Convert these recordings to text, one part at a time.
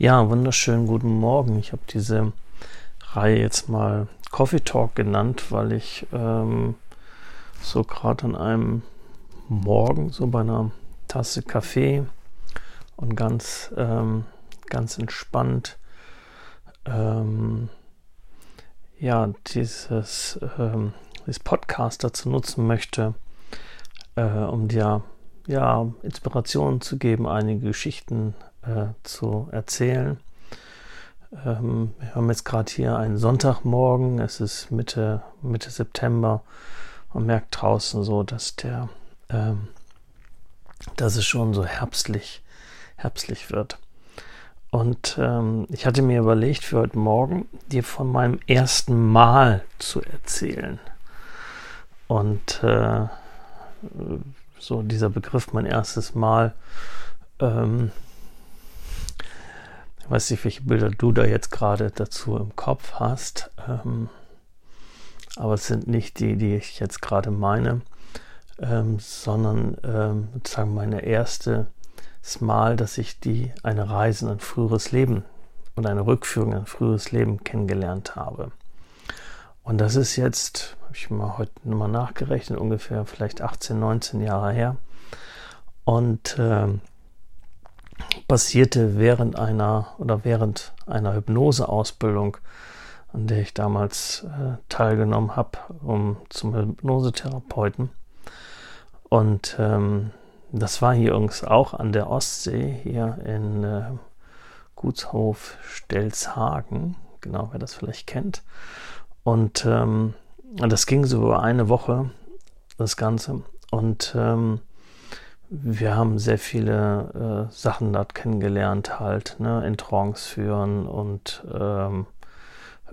Ja, wunderschönen guten Morgen. Ich habe diese Reihe jetzt mal Coffee Talk genannt, weil ich ähm, so gerade an einem Morgen so bei einer Tasse Kaffee und ganz, ähm, ganz entspannt ähm, ja, dieses, ähm, dieses Podcast dazu nutzen möchte, äh, um dir ja, Inspirationen zu geben, einige Geschichten äh, zu erzählen. Ähm, wir haben jetzt gerade hier einen Sonntagmorgen, es ist Mitte, Mitte September. Man merkt draußen so, dass der, ähm, dass es schon so herbstlich, herbstlich wird. Und ähm, ich hatte mir überlegt, für heute Morgen dir von meinem ersten Mal zu erzählen. Und äh, so dieser Begriff, mein erstes Mal, ähm, weiß nicht, welche Bilder du da jetzt gerade dazu im Kopf hast, ähm, aber es sind nicht die, die ich jetzt gerade meine, ähm, sondern ähm, sozusagen meine erste Mal, dass ich die eine Reise in ein früheres Leben und eine Rückführung in ein früheres Leben kennengelernt habe. Und das ist jetzt, habe ich mal heute nochmal nachgerechnet, ungefähr vielleicht 18, 19 Jahre her. Und ähm, passierte während einer oder während einer Hypnoseausbildung, an der ich damals äh, teilgenommen habe, um zum Hypnosetherapeuten. Und ähm, das war hier übrigens auch an der Ostsee, hier in äh, Gutshof Stelzhagen, genau wer das vielleicht kennt. Und ähm, das ging so über eine Woche, das Ganze. Und ähm, wir haben sehr viele äh, Sachen dort kennengelernt, halt, ne, in Trance führen und ähm,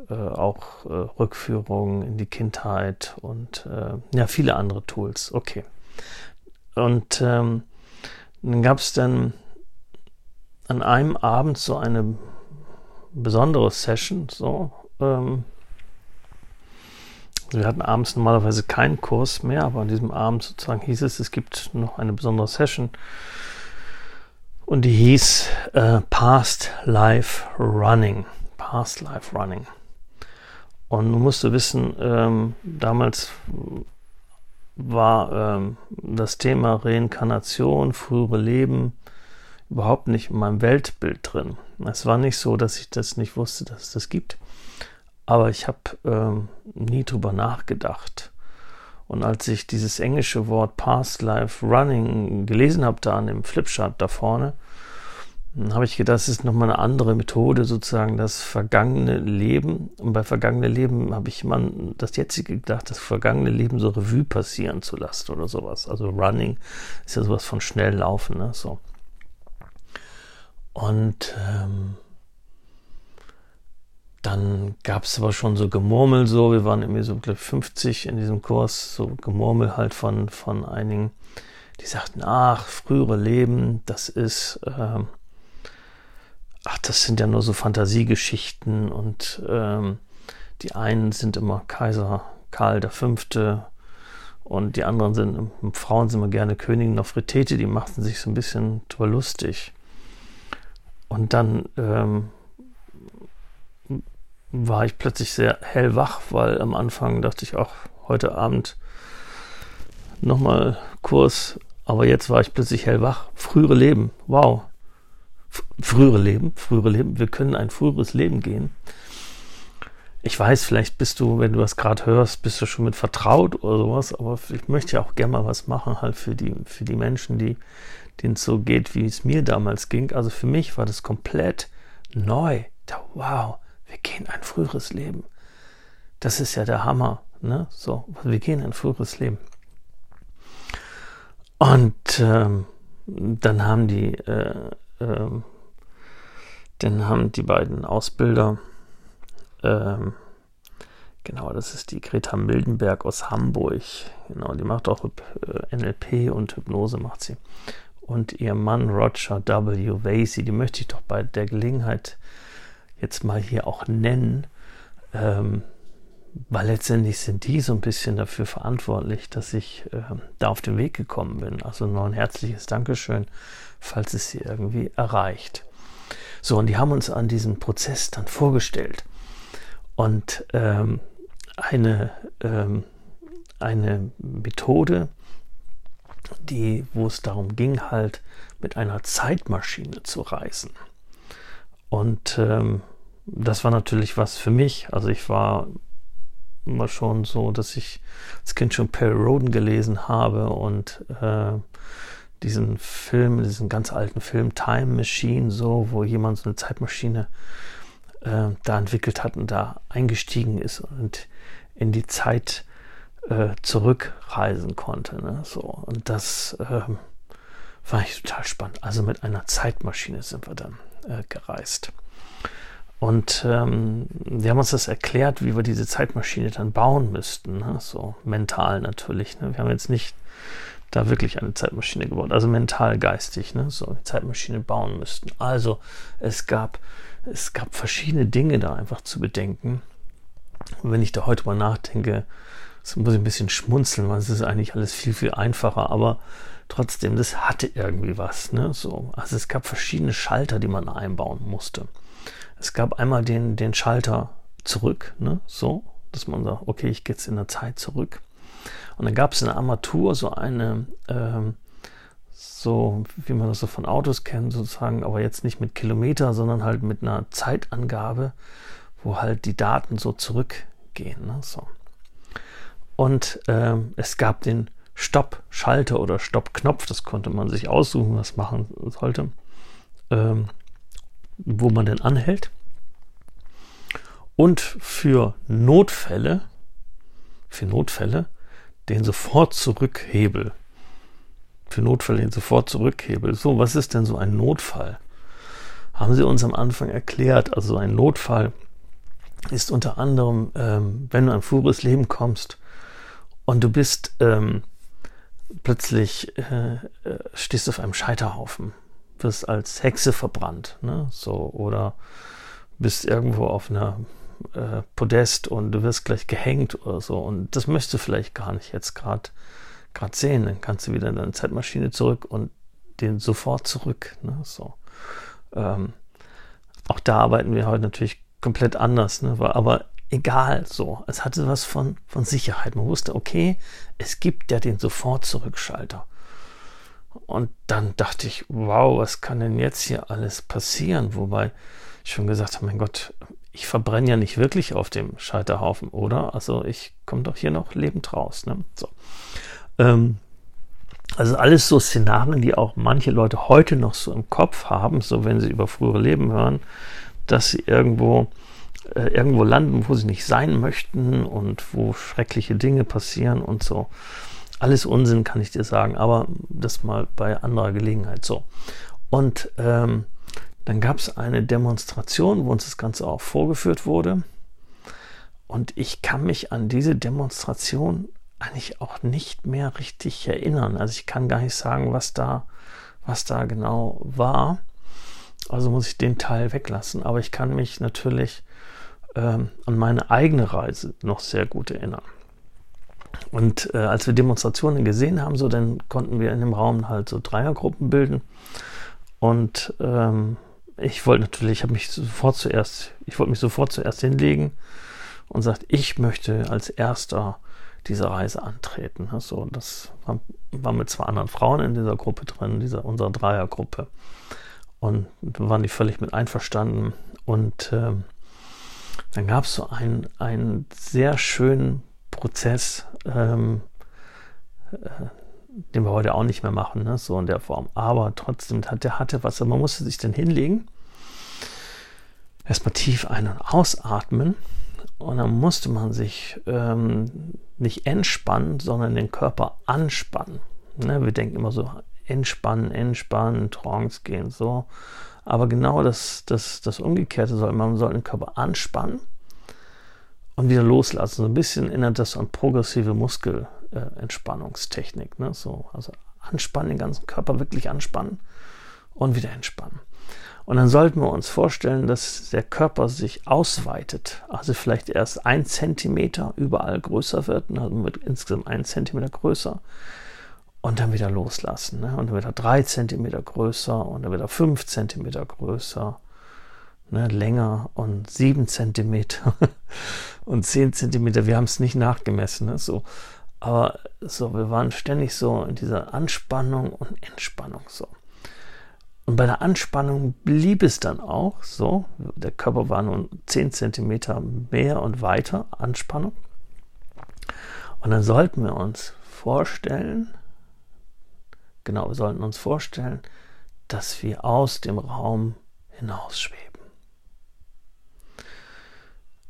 äh, auch äh, Rückführungen in die Kindheit und äh, ja, viele andere Tools. Okay. Und ähm, dann gab es dann an einem Abend so eine besondere Session, so, ähm, wir hatten abends normalerweise keinen Kurs mehr, aber an diesem Abend sozusagen hieß es, es gibt noch eine besondere Session. Und die hieß äh, Past Life Running. Past Life Running. Und du musst wissen, ähm, damals war ähm, das Thema Reinkarnation, frühere Leben überhaupt nicht in meinem Weltbild drin. Es war nicht so, dass ich das nicht wusste, dass es das gibt. Aber ich habe ähm, nie drüber nachgedacht. Und als ich dieses englische Wort Past Life Running gelesen habe, da an dem Flipchart da vorne, habe ich gedacht, das ist nochmal eine andere Methode, sozusagen das vergangene Leben. Und bei vergangene Leben habe ich immer das jetzige gedacht, das vergangene Leben so Revue passieren zu lassen oder sowas. Also Running ist ja sowas von schnell laufen, ne? So. Und ähm, dann gab es aber schon so Gemurmel so, wir waren irgendwie so glaube 50 in diesem Kurs, so Gemurmel halt von, von einigen, die sagten, ach, frühere Leben, das ist, äh, ach, das sind ja nur so Fantasiegeschichten und ähm, die einen sind immer Kaiser Karl V. Und die anderen sind, Frauen sind immer gerne Königin auf Nofretete, die machten sich so ein bisschen drüber lustig. Und dann ähm, war ich plötzlich sehr hellwach, weil am Anfang dachte ich auch heute Abend nochmal Kurs, aber jetzt war ich plötzlich hellwach. Frühere Leben, wow. Frühere Leben, frühere Leben, wir können ein früheres Leben gehen. Ich weiß, vielleicht bist du, wenn du das gerade hörst, bist du schon mit vertraut oder sowas, aber ich möchte ja auch gerne mal was machen, halt für die, für die Menschen, die, denen es so geht, wie es mir damals ging. Also für mich war das komplett neu. Wow, wir gehen ein früheres Leben. Das ist ja der Hammer. Ne? So, wir gehen ein früheres Leben. Und ähm, dann haben die, äh, äh, dann haben die beiden Ausbilder, ähm, genau, das ist die Greta Mildenberg aus Hamburg, genau, die macht auch äh, NLP und Hypnose macht sie. Und ihr Mann Roger W. Vasey, die möchte ich doch bei der Gelegenheit jetzt mal hier auch nennen, ähm, weil letztendlich sind die so ein bisschen dafür verantwortlich, dass ich äh, da auf den Weg gekommen bin. Also nur ein herzliches Dankeschön, falls es sie irgendwie erreicht. So, und die haben uns an diesem Prozess dann vorgestellt. Und ähm, eine, ähm, eine Methode, die, wo es darum ging, halt mit einer Zeitmaschine zu reisen. Und ähm, das war natürlich was für mich. Also ich war immer schon so, dass ich als Kind schon Perry Roden gelesen habe und äh, diesen Film, diesen ganz alten Film Time Machine, so, wo jemand so eine Zeitmaschine äh, da entwickelt hat und da eingestiegen ist und in die Zeit äh, zurückreisen konnte. Ne? So, und das äh, war ich total spannend. Also mit einer Zeitmaschine sind wir dann äh, gereist. Und ähm, die haben uns das erklärt, wie wir diese Zeitmaschine dann bauen müssten. Ne? So mental natürlich. Ne? Wir haben jetzt nicht da wirklich eine Zeitmaschine gebaut, also mental, geistig, ne? so eine Zeitmaschine bauen müssten. Also es gab, es gab verschiedene Dinge da einfach zu bedenken. Und wenn ich da heute mal nachdenke, muss ich ein bisschen schmunzeln, weil es ist eigentlich alles viel, viel einfacher, aber trotzdem, das hatte irgendwie was. Ne? So, also es gab verschiedene Schalter, die man einbauen musste. Es gab einmal den, den Schalter zurück, ne? so, dass man sagt, okay, ich gehe jetzt in der Zeit zurück. Und dann gab es eine Armatur, so eine, ähm, so wie man das so von Autos kennt, sozusagen, aber jetzt nicht mit Kilometer, sondern halt mit einer Zeitangabe, wo halt die Daten so zurückgehen. Ne? So. Und ähm, es gab den Stopp-Schalter oder Stopp-Knopf, das konnte man sich aussuchen, was machen sollte, ähm, wo man denn anhält. Und für Notfälle, für Notfälle, den sofort zurückhebel. Für Notfälle den sofort zurückhebel. So, was ist denn so ein Notfall? Haben Sie uns am Anfang erklärt. Also ein Notfall ist unter anderem, ähm, wenn du ein früheres Leben kommst und du bist ähm, plötzlich äh, äh, stehst auf einem Scheiterhaufen, wirst als Hexe verbrannt, ne? So oder bist irgendwo auf einer äh, Podest und du wirst gleich gehängt oder so und das möchtest du vielleicht gar nicht jetzt gerade gerade sehen, dann kannst du wieder in deine Zeitmaschine zurück und den sofort zurück, ne? So. Ähm, auch da arbeiten wir heute natürlich komplett anders, ne? aber egal so. Es hatte was von, von Sicherheit. Man wusste, okay, es gibt ja den Sofort-Zurückschalter. Und dann dachte ich, wow, was kann denn jetzt hier alles passieren? Wobei ich schon gesagt habe, mein Gott, ich verbrenne ja nicht wirklich auf dem Scheiterhaufen, oder? Also ich komme doch hier noch lebend raus. Ne? So. Ähm, also alles so Szenarien, die auch manche Leute heute noch so im Kopf haben, so wenn sie über frühere Leben hören, dass sie irgendwo äh, irgendwo landen, wo sie nicht sein möchten und wo schreckliche Dinge passieren und so. Alles Unsinn, kann ich dir sagen, aber das mal bei anderer Gelegenheit so. Und ähm, dann gab es eine Demonstration, wo uns das Ganze auch vorgeführt wurde. Und ich kann mich an diese Demonstration eigentlich auch nicht mehr richtig erinnern. Also ich kann gar nicht sagen, was da, was da genau war. Also muss ich den Teil weglassen. Aber ich kann mich natürlich ähm, an meine eigene Reise noch sehr gut erinnern. Und äh, als wir Demonstrationen gesehen haben, so dann konnten wir in dem Raum halt so Dreiergruppen bilden. Und ähm, ich wollte natürlich, ich habe mich sofort zuerst, ich wollte mich sofort zuerst hinlegen und sagt, ich möchte als erster diese Reise antreten. Also das war, war mit zwei anderen Frauen in dieser Gruppe drin, dieser unserer Dreiergruppe. Und waren die völlig mit einverstanden. Und ähm, dann gab es so einen, einen sehr schönen Prozess, ähm, äh, den wir heute auch nicht mehr machen, ne? so in der Form. Aber trotzdem, der hatte was. Man musste sich dann hinlegen, erstmal tief ein- und ausatmen. Und dann musste man sich ähm, nicht entspannen, sondern den Körper anspannen. Ne? Wir denken immer so, entspannen, entspannen, Trance gehen, so. Aber genau das, das, das Umgekehrte soll man soll den Körper anspannen und wieder loslassen. So ein bisschen erinnert das an progressive Muskelentspannungstechnik. Äh, ne? so, also anspannen, den ganzen Körper wirklich anspannen und wieder entspannen. Und dann sollten wir uns vorstellen, dass der Körper sich ausweitet. Also vielleicht erst ein Zentimeter überall größer wird, also wird insgesamt ein Zentimeter größer und dann wieder loslassen. Ne? Und dann wieder drei Zentimeter größer und dann wieder fünf Zentimeter größer ne, länger und sieben Zentimeter und zehn Zentimeter. Wir haben es nicht nachgemessen, ne, so. Aber so, wir waren ständig so in dieser Anspannung und Entspannung so. Und bei der Anspannung blieb es dann auch so. Der Körper war nun 10 cm mehr und weiter Anspannung. Und dann sollten wir uns vorstellen, genau, wir sollten uns vorstellen, dass wir aus dem Raum hinausschweben.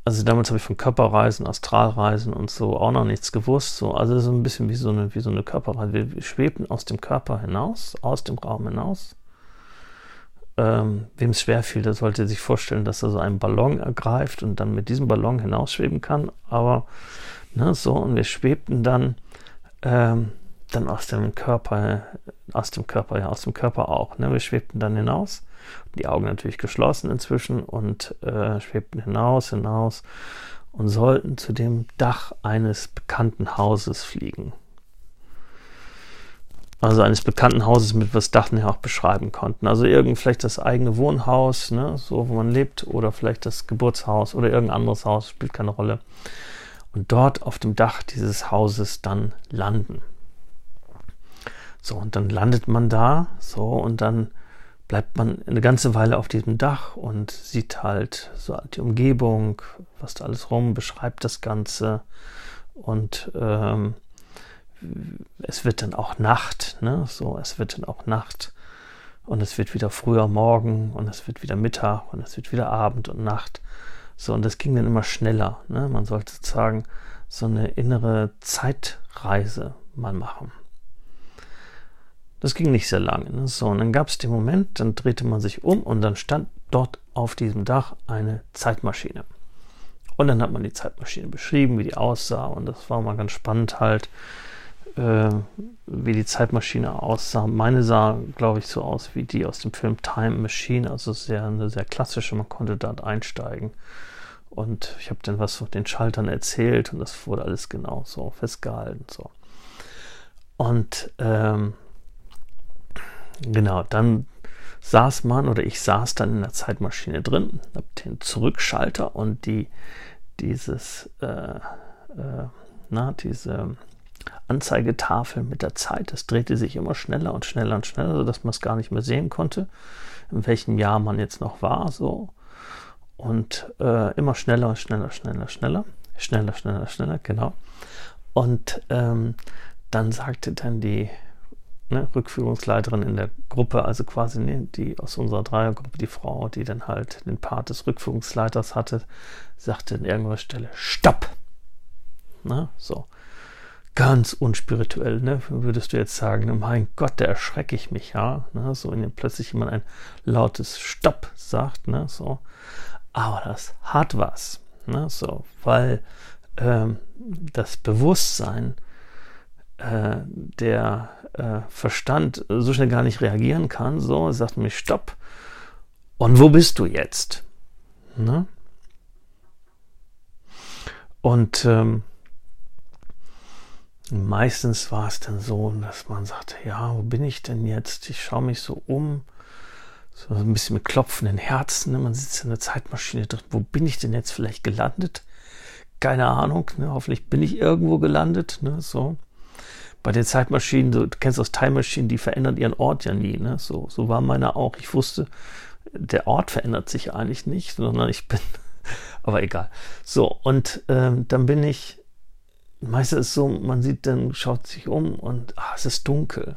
Also damals habe ich von Körperreisen, Astralreisen und so auch noch nichts gewusst. So, also so ein bisschen wie so eine, wie so eine Körperreise. Wir, schweben aus dem Körper hinaus, aus dem Raum hinaus ähm, wem es schwerfiel, der sollte sich vorstellen, dass er so einen Ballon ergreift und dann mit diesem Ballon hinausschweben kann. Aber ne, so, und wir schwebten dann, ähm, dann aus dem Körper, aus dem Körper, ja, aus dem Körper auch. Ne? Wir schwebten dann hinaus, die Augen natürlich geschlossen inzwischen und äh, schwebten hinaus, hinaus und sollten zu dem Dach eines bekannten Hauses fliegen also eines bekannten Hauses, mit was Dachten ja auch beschreiben konnten. Also irgend vielleicht das eigene Wohnhaus, ne, so wo man lebt, oder vielleicht das Geburtshaus oder irgendein anderes Haus, spielt keine Rolle. Und dort auf dem Dach dieses Hauses dann landen. So, und dann landet man da, so, und dann bleibt man eine ganze Weile auf diesem Dach und sieht halt so die Umgebung, was da alles rum, beschreibt das Ganze und ähm, es wird dann auch Nacht, ne? So, es wird dann auch Nacht und es wird wieder früher Morgen und es wird wieder Mittag und es wird wieder Abend und Nacht. So, und das ging dann immer schneller. Ne? Man sollte sozusagen so eine innere Zeitreise mal machen. Das ging nicht sehr lange. Ne? So, und dann gab es den Moment, dann drehte man sich um und dann stand dort auf diesem Dach eine Zeitmaschine. Und dann hat man die Zeitmaschine beschrieben, wie die aussah. Und das war mal ganz spannend halt, äh, wie die Zeitmaschine aussah. Meine sah, glaube ich, so aus wie die aus dem Film Time Machine, also sehr eine sehr klassische. Man konnte dort einsteigen. Und ich habe dann was von den Schaltern erzählt und das wurde alles genau so festgehalten. So. Und ähm, genau, dann saß man oder ich saß dann in der Zeitmaschine drin, habe den Zurückschalter und die dieses äh, äh, na, diese Anzeigetafel mit der Zeit. Das drehte sich immer schneller und schneller und schneller, sodass man es gar nicht mehr sehen konnte, in welchem Jahr man jetzt noch war. So. Und äh, immer schneller und schneller, schneller, schneller. Schneller, schneller, schneller, genau. Und ähm, dann sagte dann die ne, Rückführungsleiterin in der Gruppe, also quasi ne, die aus unserer Dreiergruppe, die Frau, die dann halt den Part des Rückführungsleiters hatte, sagte an irgendeiner Stelle, Stopp! Na, so ganz unspirituell, ne? Würdest du jetzt sagen, ne? mein Gott, da erschrecke ich mich, ja, ne? So, wenn plötzlich jemand ein lautes Stopp sagt, ne? So, aber das hat was, ne? So, weil ähm, das Bewusstsein, äh, der äh, Verstand so schnell gar nicht reagieren kann, so sagt mir Stopp. Und wo bist du jetzt? Ne? Und ähm, meistens war es dann so, dass man sagte, ja, wo bin ich denn jetzt? Ich schaue mich so um, so ein bisschen mit klopfenden Herzen. Ne? Man sitzt in der Zeitmaschine drin. Wo bin ich denn jetzt vielleicht gelandet? Keine Ahnung. Ne? Hoffentlich bin ich irgendwo gelandet. Ne? So. Bei den Zeitmaschinen, du kennst das Time Machine, die verändern ihren Ort ja nie. Ne? So, so war meine auch. Ich wusste, der Ort verändert sich eigentlich nicht, sondern ich bin, aber egal. So, und ähm, dann bin ich meistens ist es so, man sieht dann, schaut sich um und ah, es ist dunkel.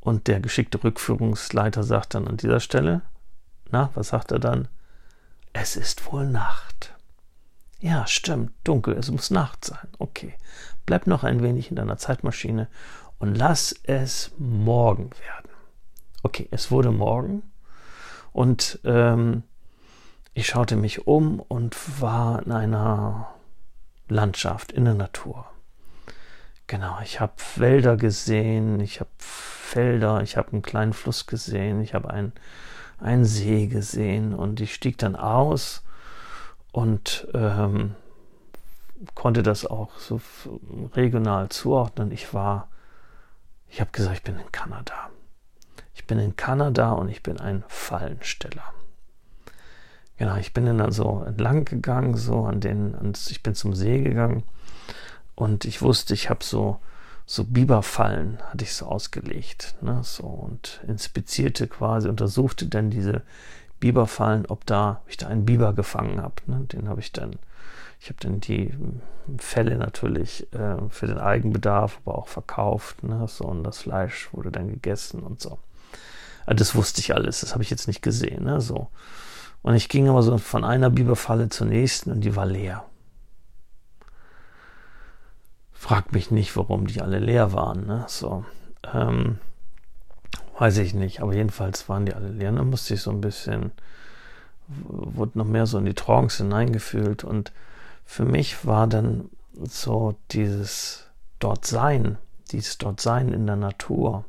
Und der geschickte Rückführungsleiter sagt dann an dieser Stelle, na, was sagt er dann? Es ist wohl Nacht. Ja, stimmt, dunkel, es muss Nacht sein. Okay, bleib noch ein wenig in deiner Zeitmaschine und lass es morgen werden. Okay, es wurde morgen und ähm, ich schaute mich um und war in einer Landschaft, in der Natur. Genau, ich habe Wälder gesehen, ich habe Felder, ich habe einen kleinen Fluss gesehen, ich habe einen, einen See gesehen und ich stieg dann aus und ähm, konnte das auch so regional zuordnen. Ich war, ich habe gesagt, ich bin in Kanada. Ich bin in Kanada und ich bin ein Fallensteller. genau, ich bin dann also entlang gegangen, so an den, an, ich bin zum See gegangen und ich wusste, ich habe so, so Biberfallen, hatte ich so ausgelegt, ne, so und inspizierte quasi, untersuchte dann diese Biberfallen, ob da, ob ich da einen Biber gefangen habe. Ne, den habe ich dann, ich habe dann die Fälle natürlich äh, für den Eigenbedarf, aber auch verkauft, ne, so und das Fleisch wurde dann gegessen und so. Also das wusste ich alles, das habe ich jetzt nicht gesehen, ne, so. Und ich ging aber so von einer Biberfalle zur nächsten und die war leer. Frag mich nicht, warum die alle leer waren. Ne? So, ähm, weiß ich nicht, aber jedenfalls waren die alle leer. Dann musste ich so ein bisschen, wurde noch mehr so in die Trance hineingefühlt und für mich war dann so dieses dort sein, dieses dort sein in der Natur,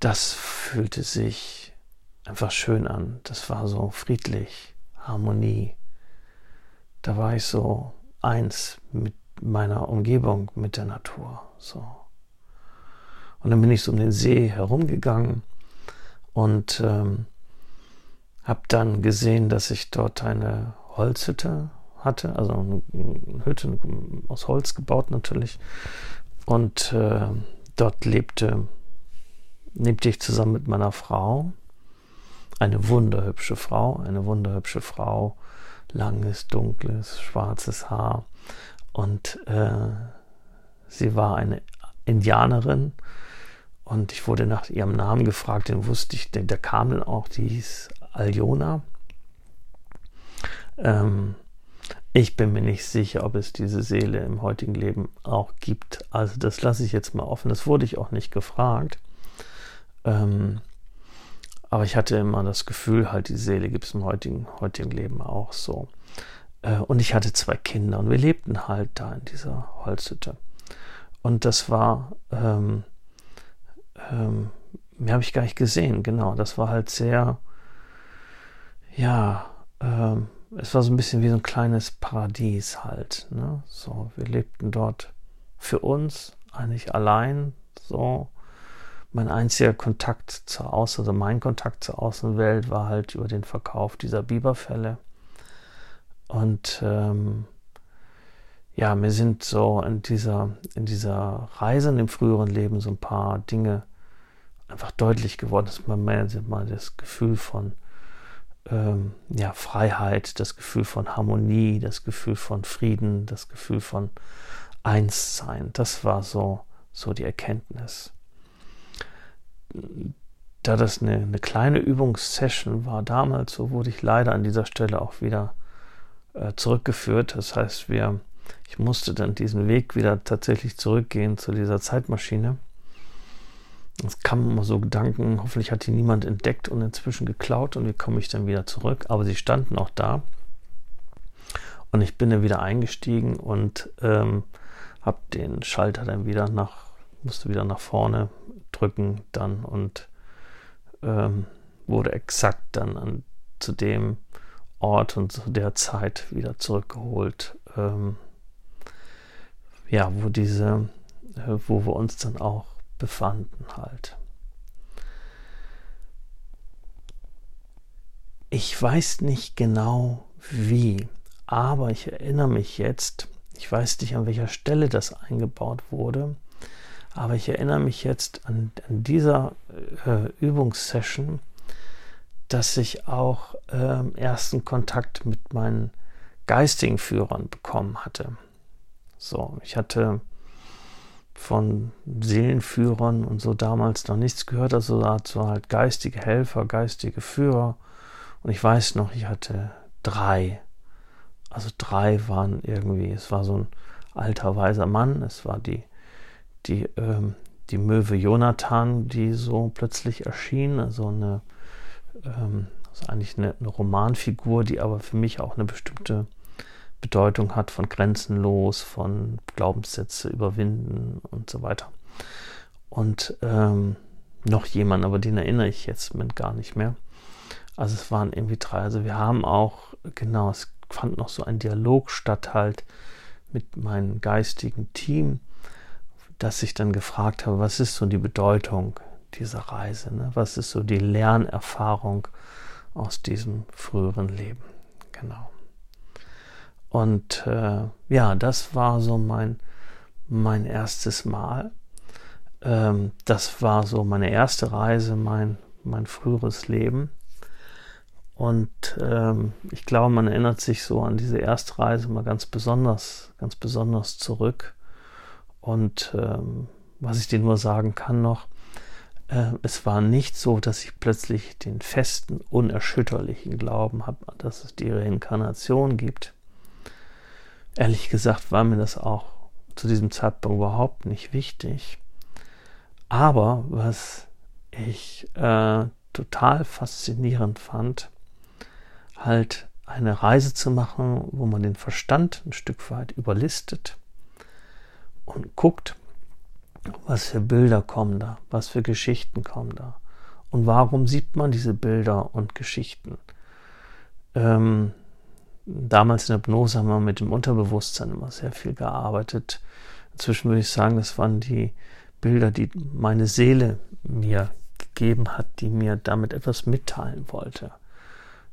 das fühlte sich einfach schön an. Das war so friedlich, Harmonie. Da war ich so eins mit meiner Umgebung, mit der Natur. So. Und dann bin ich so um den See herumgegangen und ähm, habe dann gesehen, dass ich dort eine Holzhütte hatte, also eine Hütte aus Holz gebaut natürlich. Und äh, dort lebte, lebte ich zusammen mit meiner Frau, eine wunderhübsche Frau, eine wunderhübsche Frau, langes, dunkles, schwarzes Haar, und äh, sie war eine Indianerin und ich wurde nach ihrem Namen gefragt, den wusste ich, der, der kam dann auch, die hieß Aljona. Ähm, ich bin mir nicht sicher, ob es diese Seele im heutigen Leben auch gibt. Also das lasse ich jetzt mal offen. Das wurde ich auch nicht gefragt. Ähm, aber ich hatte immer das Gefühl, halt die Seele gibt es im heutigen, heutigen Leben auch so. Äh, und ich hatte zwei Kinder und wir lebten halt da in dieser Holzhütte. Und das war, ähm, ähm, mehr habe ich gar nicht gesehen, genau. Das war halt sehr, ja, ähm, es war so ein bisschen wie so ein kleines Paradies halt. Ne? So, wir lebten dort für uns, eigentlich allein, so. Mein einziger Kontakt zur Außen, also mein Kontakt zur Außenwelt war halt über den Verkauf dieser Biberfälle. Und ähm, ja, mir sind so in dieser, in dieser Reise in dem früheren Leben so ein paar Dinge einfach deutlich geworden, dass man mehr das Gefühl von ähm, ja, Freiheit, das Gefühl von Harmonie, das Gefühl von Frieden, das Gefühl von Einssein. Das war so, so die Erkenntnis. Da das eine, eine kleine Übungssession war damals, so wurde ich leider an dieser Stelle auch wieder äh, zurückgeführt. Das heißt, wir, ich musste dann diesen Weg wieder tatsächlich zurückgehen zu dieser Zeitmaschine. Es kamen immer so Gedanken, hoffentlich hat die niemand entdeckt und inzwischen geklaut und wie komme ich dann wieder zurück. Aber sie standen auch da. Und ich bin dann wieder eingestiegen und ähm, habe den Schalter dann wieder nach, musste wieder nach vorne drücken dann und ähm, wurde exakt dann an, zu dem Ort und zu der Zeit wieder zurückgeholt, ähm, ja, wo diese, äh, wo wir uns dann auch befanden halt. Ich weiß nicht genau wie, aber ich erinnere mich jetzt, ich weiß nicht an welcher Stelle das eingebaut wurde, aber ich erinnere mich jetzt an, an dieser äh, Übungssession, dass ich auch ähm, ersten Kontakt mit meinen geistigen Führern bekommen hatte. So, ich hatte von Seelenführern und so damals noch nichts gehört, also dazu halt geistige Helfer, geistige Führer. Und ich weiß noch, ich hatte drei. Also drei waren irgendwie, es war so ein alter weiser Mann, es war die, die, ähm, die Möwe Jonathan, die so plötzlich erschien, also eine ähm, ist eigentlich eine, eine, Romanfigur, die aber für mich auch eine bestimmte Bedeutung hat von grenzenlos, von Glaubenssätze überwinden und so weiter. Und ähm, noch jemand, aber den erinnere ich jetzt mit gar nicht mehr. Also es waren irgendwie drei. Also wir haben auch, genau, es fand noch so ein Dialog statt halt mit meinem geistigen Team, dass ich dann gefragt habe, was ist so die Bedeutung dieser Reise? Ne? Was ist so die Lernerfahrung aus diesem früheren Leben. Genau. Und äh, ja, das war so mein, mein erstes Mal. Ähm, das war so meine erste Reise, mein, mein früheres Leben. Und ähm, ich glaube, man erinnert sich so an diese Erstreise mal ganz besonders, ganz besonders zurück. Und ähm, was ich dir nur sagen kann noch, äh, es war nicht so, dass ich plötzlich den festen, unerschütterlichen Glauben habe, dass es die Reinkarnation gibt. Ehrlich gesagt war mir das auch zu diesem Zeitpunkt überhaupt nicht wichtig. Aber was ich äh, total faszinierend fand, halt eine Reise zu machen, wo man den Verstand ein Stück weit überlistet und guckt, was für Bilder kommen da, was für Geschichten kommen da und warum sieht man diese Bilder und Geschichten. Ähm, damals in der Hypnose haben wir mit dem Unterbewusstsein immer sehr viel gearbeitet. Inzwischen würde ich sagen, das waren die Bilder, die meine Seele mir gegeben hat, die mir damit etwas mitteilen wollte.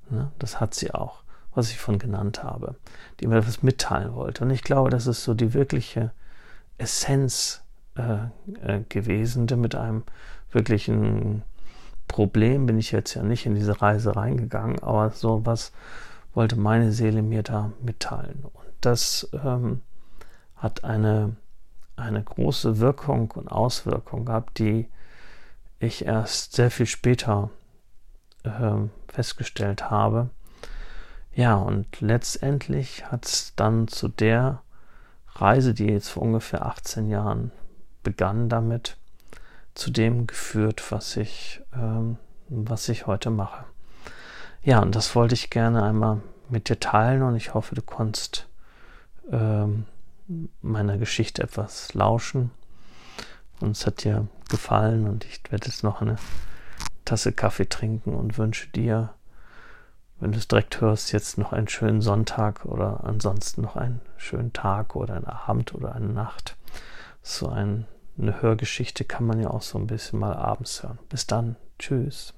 Ne? Das hat sie auch, was ich von genannt habe, die mir etwas mitteilen wollte. Und ich glaube, das ist so die wirkliche Essenz äh, äh, gewesen, denn mit einem wirklichen Problem bin ich jetzt ja nicht in diese Reise reingegangen, aber so was wollte meine Seele mir da mitteilen. Und das ähm, hat eine, eine große Wirkung und Auswirkung gehabt, die ich erst sehr viel später äh, festgestellt habe. Ja, und letztendlich hat es dann zu der Reise, die jetzt vor ungefähr 18 Jahren begann, damit zu dem geführt, was ich, ähm, was ich heute mache. Ja, und das wollte ich gerne einmal mit dir teilen und ich hoffe, du konntest ähm, meiner Geschichte etwas lauschen. Und es hat dir gefallen und ich werde jetzt noch eine Tasse Kaffee trinken und wünsche dir, wenn du es direkt hörst, jetzt noch einen schönen Sonntag oder ansonsten noch einen schönen Tag oder einen Abend oder eine Nacht. So ein, eine Hörgeschichte kann man ja auch so ein bisschen mal abends hören. Bis dann. Tschüss.